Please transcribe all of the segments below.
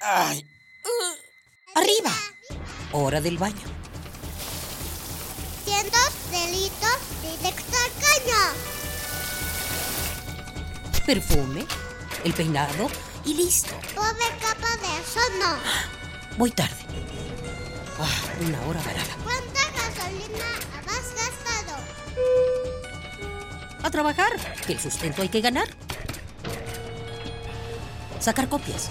Ay. Arriba. Hora del baño. Cientos delitos directo al caño. Perfume, el peinado y listo. Pobre capa de eso no. Voy tarde. Ah, una hora varada. ¿Cuánta gasolina has gastado? A trabajar, que el sustento hay que ganar. Sacar copias.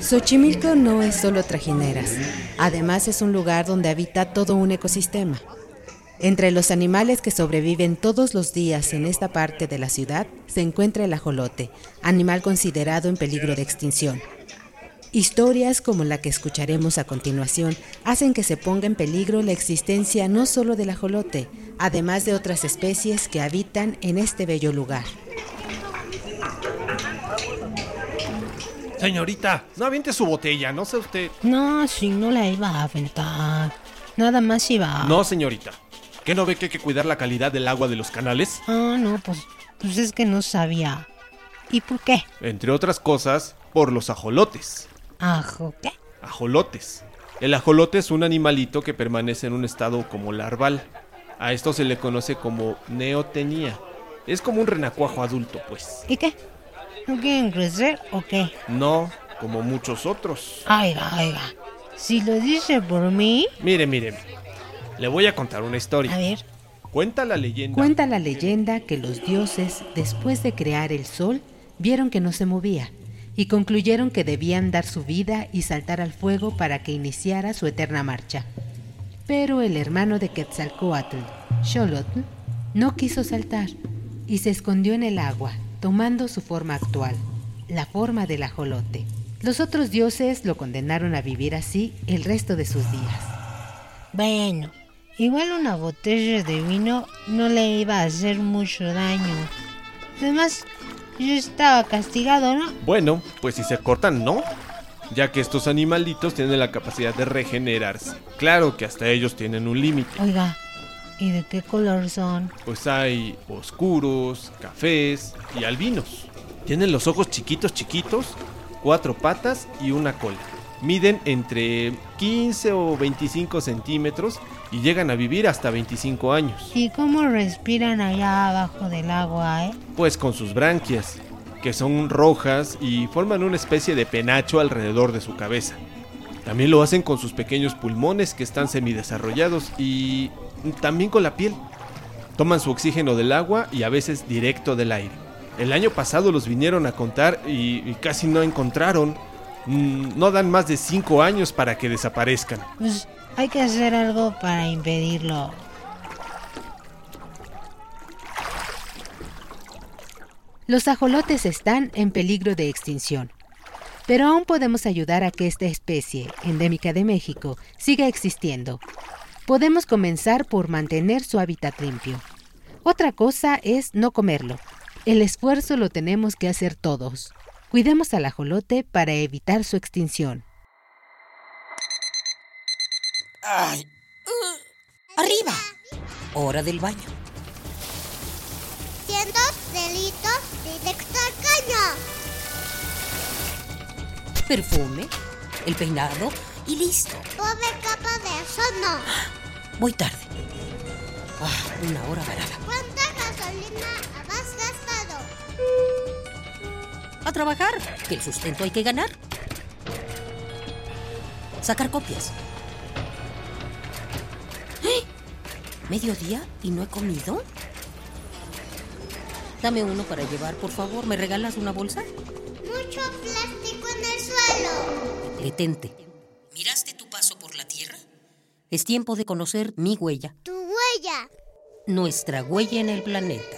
Xochimilco no es solo trajineras, además es un lugar donde habita todo un ecosistema. Entre los animales que sobreviven todos los días en esta parte de la ciudad se encuentra el ajolote, animal considerado en peligro de extinción. Historias como la que escucharemos a continuación hacen que se ponga en peligro la existencia no solo del ajolote, además de otras especies que habitan en este bello lugar. Señorita, no aviente su botella, no sé usted. No, si no la iba a aventar. Nada más iba. No, señorita. ¿Qué no ve que hay que cuidar la calidad del agua de los canales? Ah, no, pues, pues es que no sabía. ¿Y por qué? Entre otras cosas, por los ajolotes. ¿Ajo qué? Ajolotes. El ajolote es un animalito que permanece en un estado como larval. A esto se le conoce como neotenía. Es como un renacuajo adulto, pues. ¿Y qué? ¿No quieren crecer o qué? No como muchos otros. Aiga, aiga. Si lo dice por mí. Mire, mire. Le voy a contar una A historia. ver. Cuenta la leyenda. Cuenta la leyenda que los dioses, después de crear el sol, vieron que no se movía y concluyeron que debían dar su vida y saltar al fuego para que iniciara su eterna marcha. Pero el hermano de Quetzalcoatl, Xolotl, no quiso saltar y se escondió en el agua, tomando su forma actual, la forma del ajolote. Los otros dioses lo condenaron a vivir así el resto de sus días. Bueno, igual una botella de vino no le iba a hacer mucho daño. Además, yo estaba castigado, ¿no? Bueno, pues si se cortan, no. Ya que estos animalitos tienen la capacidad de regenerarse. Claro que hasta ellos tienen un límite. Oiga, ¿y de qué color son? Pues hay oscuros, cafés y albinos. Tienen los ojos chiquitos, chiquitos, cuatro patas y una cola. Miden entre 15 o 25 centímetros y llegan a vivir hasta 25 años. ¿Y cómo respiran allá abajo del agua, eh? Pues con sus branquias, que son rojas y forman una especie de penacho alrededor de su cabeza. También lo hacen con sus pequeños pulmones que están semidesarrollados y también con la piel. Toman su oxígeno del agua y a veces directo del aire. El año pasado los vinieron a contar y, y casi no encontraron. Mm, No dan más de 5 años para que desaparezcan. Pues hay que hacer algo para impedirlo. Los ajolotes están en peligro de extinción, pero aún podemos ayudar a que esta especie, endémica de México, siga existiendo. Podemos comenzar por mantener su hábitat limpio. Otra cosa es no comerlo. El esfuerzo lo tenemos que hacer todos. Cuidemos al ajolote para evitar su extinción. Ay. Uh, arriba. Hora del baño. Cientos delitos directo al caño. Perfume, el peinado y listo. Pobre capa de eso no. Voy tarde. Ah, una hora varada. ¿Cuánta gasolina has gastado? A trabajar, que el sustento hay que ganar. Sacar copias. ¡Eh! ¿Mediodía y no he comido? Dame uno para llevar, por favor. ¿Me regalas una bolsa? Mucho plástico en el suelo. Detente. Es tiempo de conocer mi huella, Tu huella. nuestra huella en el planeta.